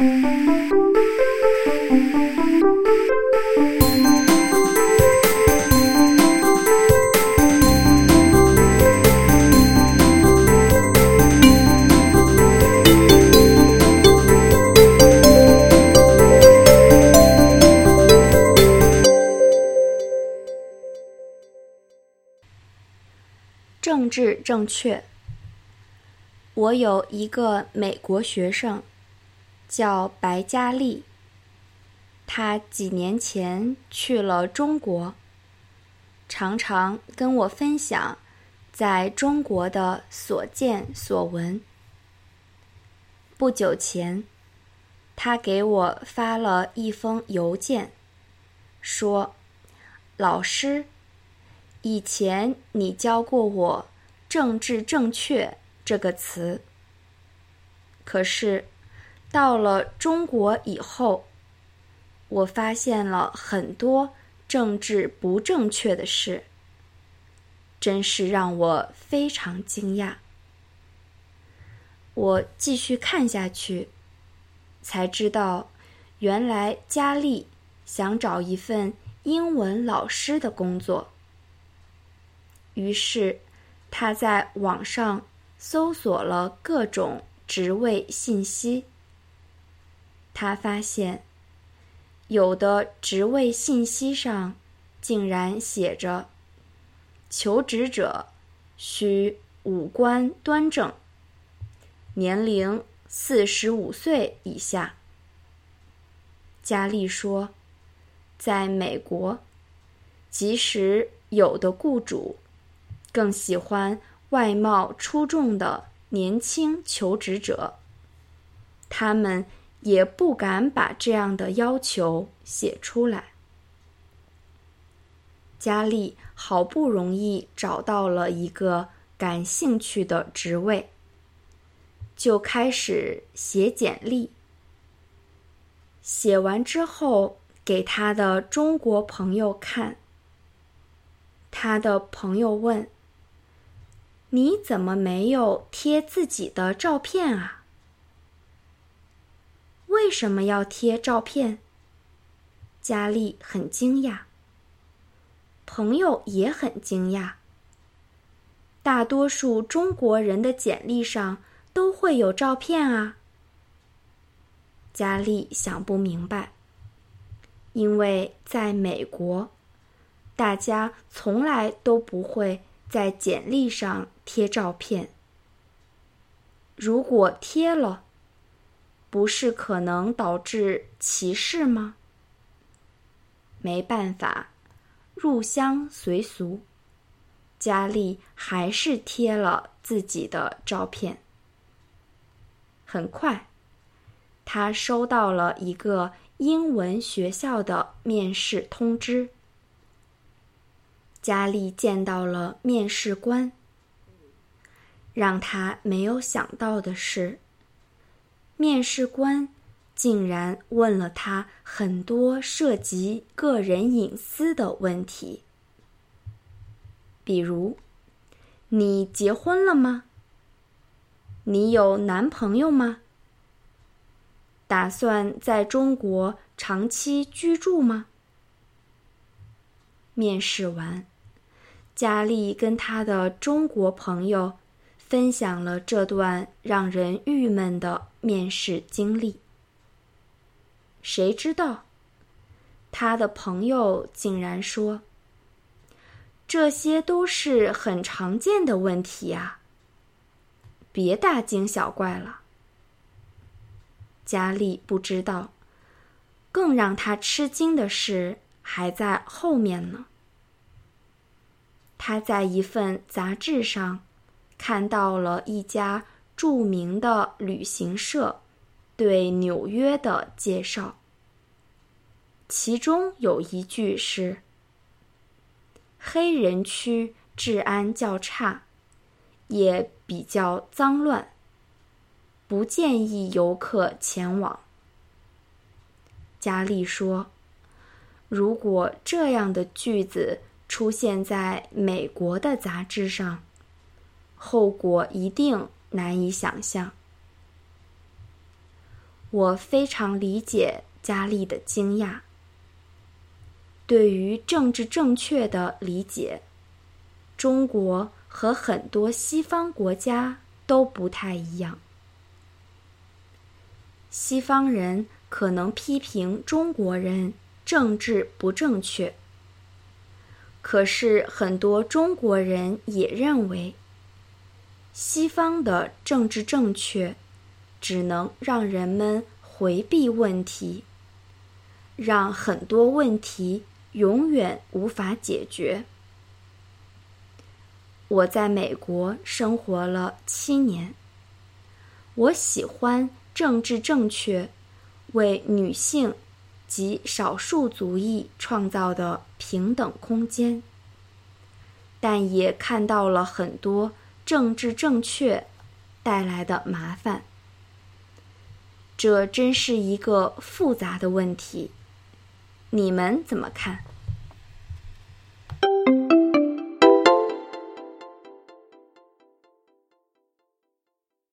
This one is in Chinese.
政治正确。我有一个美国学生，叫白嘉丽。他几年前去了中国，常常跟我分享在中国的所见所闻。不久前，他给我发了一封邮件，说：“老师。”以前你教过我“政治正确”这个词，可是到了中国以后，我发现了很多政治不正确的事，真是让我非常惊讶。我继续看下去，才知道原来佳丽想找一份英文老师的工作。于是，他在网上搜索了各种职位信息。他发现，有的职位信息上竟然写着：“求职者需五官端正，年龄四十五岁以下。”佳丽说：“在美国，即使有的雇主。”更喜欢外貌出众的年轻求职者，他们也不敢把这样的要求写出来。佳丽好不容易找到了一个感兴趣的职位，就开始写简历。写完之后，给他的中国朋友看。他的朋友问。你怎么没有贴自己的照片啊？为什么要贴照片？佳丽很惊讶，朋友也很惊讶。大多数中国人的简历上都会有照片啊。佳丽想不明白，因为在美国，大家从来都不会。在简历上贴照片，如果贴了，不是可能导致歧视吗？没办法，入乡随俗，佳丽还是贴了自己的照片。很快，他收到了一个英文学校的面试通知。佳丽见到了面试官。让他没有想到的是，面试官竟然问了他很多涉及个人隐私的问题，比如：“你结婚了吗？你有男朋友吗？打算在中国长期居住吗？”面试完。佳丽跟她的中国朋友分享了这段让人郁闷的面试经历。谁知道，他的朋友竟然说：“这些都是很常见的问题呀，别大惊小怪了。”佳丽不知道，更让他吃惊的事还在后面呢。他在一份杂志上看到了一家著名的旅行社对纽约的介绍，其中有一句是：“黑人区治安较差，也比较脏乱，不建议游客前往。”佳丽说：“如果这样的句子。”出现在美国的杂志上，后果一定难以想象。我非常理解佳丽的惊讶。对于政治正确的理解，中国和很多西方国家都不太一样。西方人可能批评中国人政治不正确，可是很多中国人也认为，西方的政治正确只能让人们回避问题，让很多问题。永远无法解决。我在美国生活了七年。我喜欢政治正确为女性及少数族裔创造的平等空间，但也看到了很多政治正确带来的麻烦。这真是一个复杂的问题。你们怎么看？